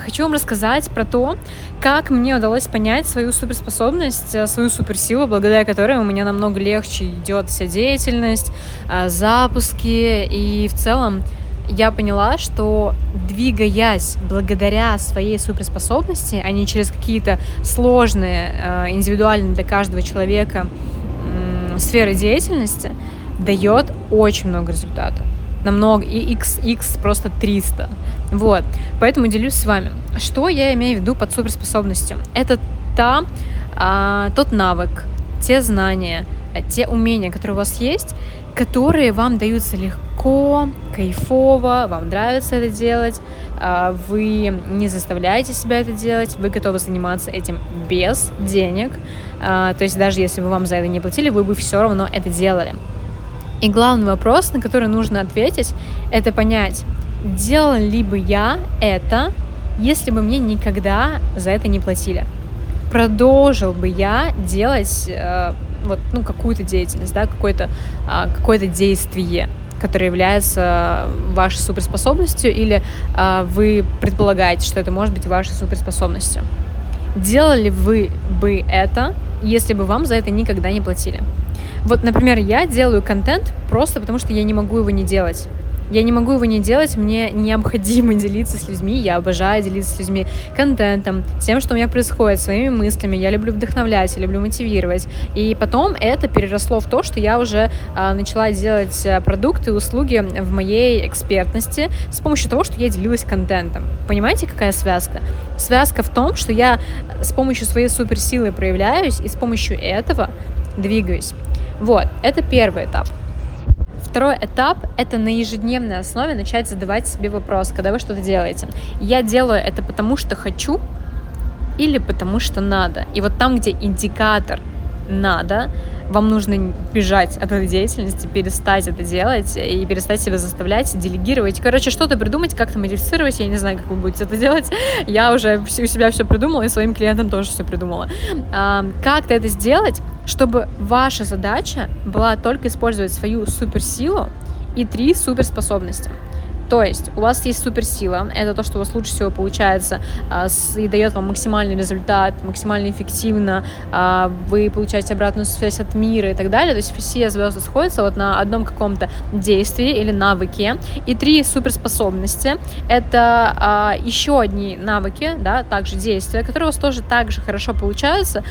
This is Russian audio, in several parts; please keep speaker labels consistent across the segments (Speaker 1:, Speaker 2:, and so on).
Speaker 1: Хочу вам рассказать про то, как мне удалось понять свою суперспособность, э, свою суперсилу, благодаря которой у меня намного легче идет вся деятельность, э, запуски. И в целом я поняла, что двигаясь благодаря своей суперспособности, а не через какие-то сложные, э, индивидуальные для каждого человека сферы деятельности, дает очень много результатов намного, и x, x просто 300. Вот, поэтому делюсь с вами. Что я имею в виду под суперспособностью? Это та, а, тот навык, те знания, те умения, которые у вас есть, которые вам даются легко, кайфово, вам нравится это делать, а, вы не заставляете себя это делать, вы готовы заниматься этим без денег, а, то есть даже если бы вам за это не платили, вы бы все равно это делали. И главный вопрос, на который нужно ответить, это понять, делал ли бы я это, если бы мне никогда за это не платили. Продолжил бы я делать э, вот, ну, какую-то деятельность, да, какое-то э, какое действие, которое является вашей суперспособностью, или э, вы предполагаете, что это может быть вашей суперспособностью. Делали вы бы это, если бы вам за это никогда не платили? Вот, например, я делаю контент просто потому, что я не могу его не делать. Я не могу его не делать, мне необходимо делиться с людьми, я обожаю делиться с людьми контентом, тем, что у меня происходит, своими мыслями, я люблю вдохновлять, я люблю мотивировать. И потом это переросло в то, что я уже а, начала делать э, продукты, услуги в моей экспертности с помощью того, что я делилась контентом. Понимаете, какая связка? Связка в том, что я с помощью своей суперсилы проявляюсь и с помощью этого двигаюсь. Вот, это первый этап. Второй этап — это на ежедневной основе начать задавать себе вопрос, когда вы что-то делаете. Я делаю это потому, что хочу или потому, что надо. И вот там, где индикатор «надо», вам нужно бежать от этой деятельности, перестать это делать и перестать себя заставлять, делегировать. Короче, что-то придумать, как-то модифицировать. Я не знаю, как вы будете это делать. Я уже у себя все придумала и своим клиентам тоже все придумала. Как-то это сделать, чтобы ваша задача была только использовать свою суперсилу и три суперспособности. То есть у вас есть суперсила, это то, что у вас лучше всего получается а, и дает вам максимальный результат, максимально эффективно, а, вы получаете обратную связь от мира и так далее. То есть все звезды сходятся вот на одном каком-то действии или навыке. И три суперспособности — это а, еще одни навыки, да, также действия, которые у вас тоже так же хорошо получаются,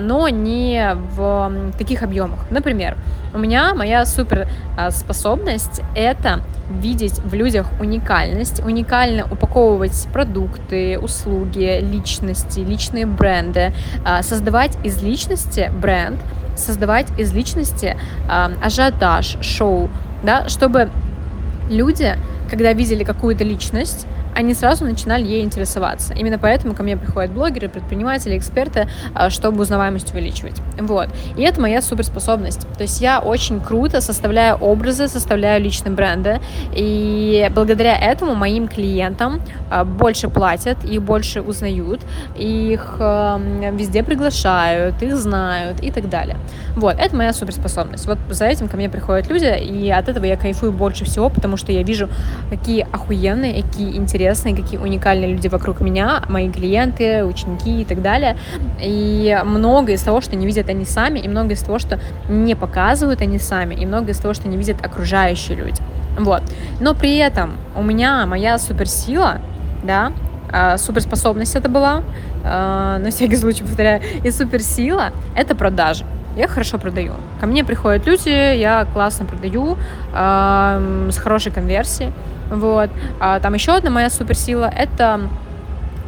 Speaker 1: но не в таких объемах. Например, у меня моя суперспособность — это видеть в людях уникальность, уникально упаковывать продукты, услуги, личности, личные бренды, а, создавать из личности бренд, создавать из личности а, ажиотаж, шоу, да, чтобы люди, когда видели какую-то личность, они сразу начинали ей интересоваться. Именно поэтому ко мне приходят блогеры, предприниматели, эксперты, а, чтобы узнаваемость увеличивать. Вот. И это моя суперспособность. То есть я очень круто составляю образы, составляю личные бренды, и благодаря этому моим клиентам а, больше платят, их больше узнают, их везде приглашают, их знают и так далее. Вот, это моя суперспособность. Вот за этим ко мне приходят люди, и от этого я кайфую больше всего, потому что я вижу, какие охуенные, какие интересные интересные, какие уникальные люди вокруг меня, мои клиенты, ученики и так далее. И многое из того, что не видят они сами, и многое из того, что не показывают они сами, и многое из того, что не видят окружающие люди. Вот. Но при этом у меня моя суперсила, да, а, суперспособность это была, а, на всякий случай повторяю, и суперсила — это продажи. Я хорошо продаю. Ко мне приходят люди, я классно продаю, с хорошей конверсией. Вот. А там еще одна моя суперсила — это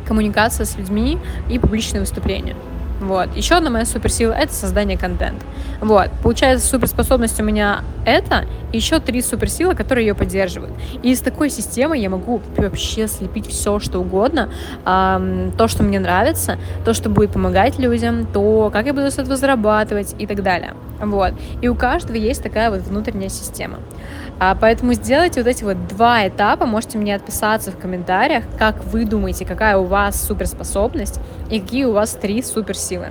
Speaker 1: коммуникация с людьми и публичные выступления. Вот. Еще одна моя суперсила — это создание контента. Вот. Получается, суперспособность у меня это, и еще три суперсилы, которые ее поддерживают. И из такой системы я могу вообще слепить все, что угодно. Эм, то, что мне нравится, то, что будет помогать людям, то, как я буду с этого зарабатывать и так далее. Вот. И у каждого есть такая вот внутренняя система. А, поэтому сделайте вот эти вот два этапа. Можете мне отписаться в комментариях, как вы думаете, какая у вас суперспособность и какие у вас три суперсилы.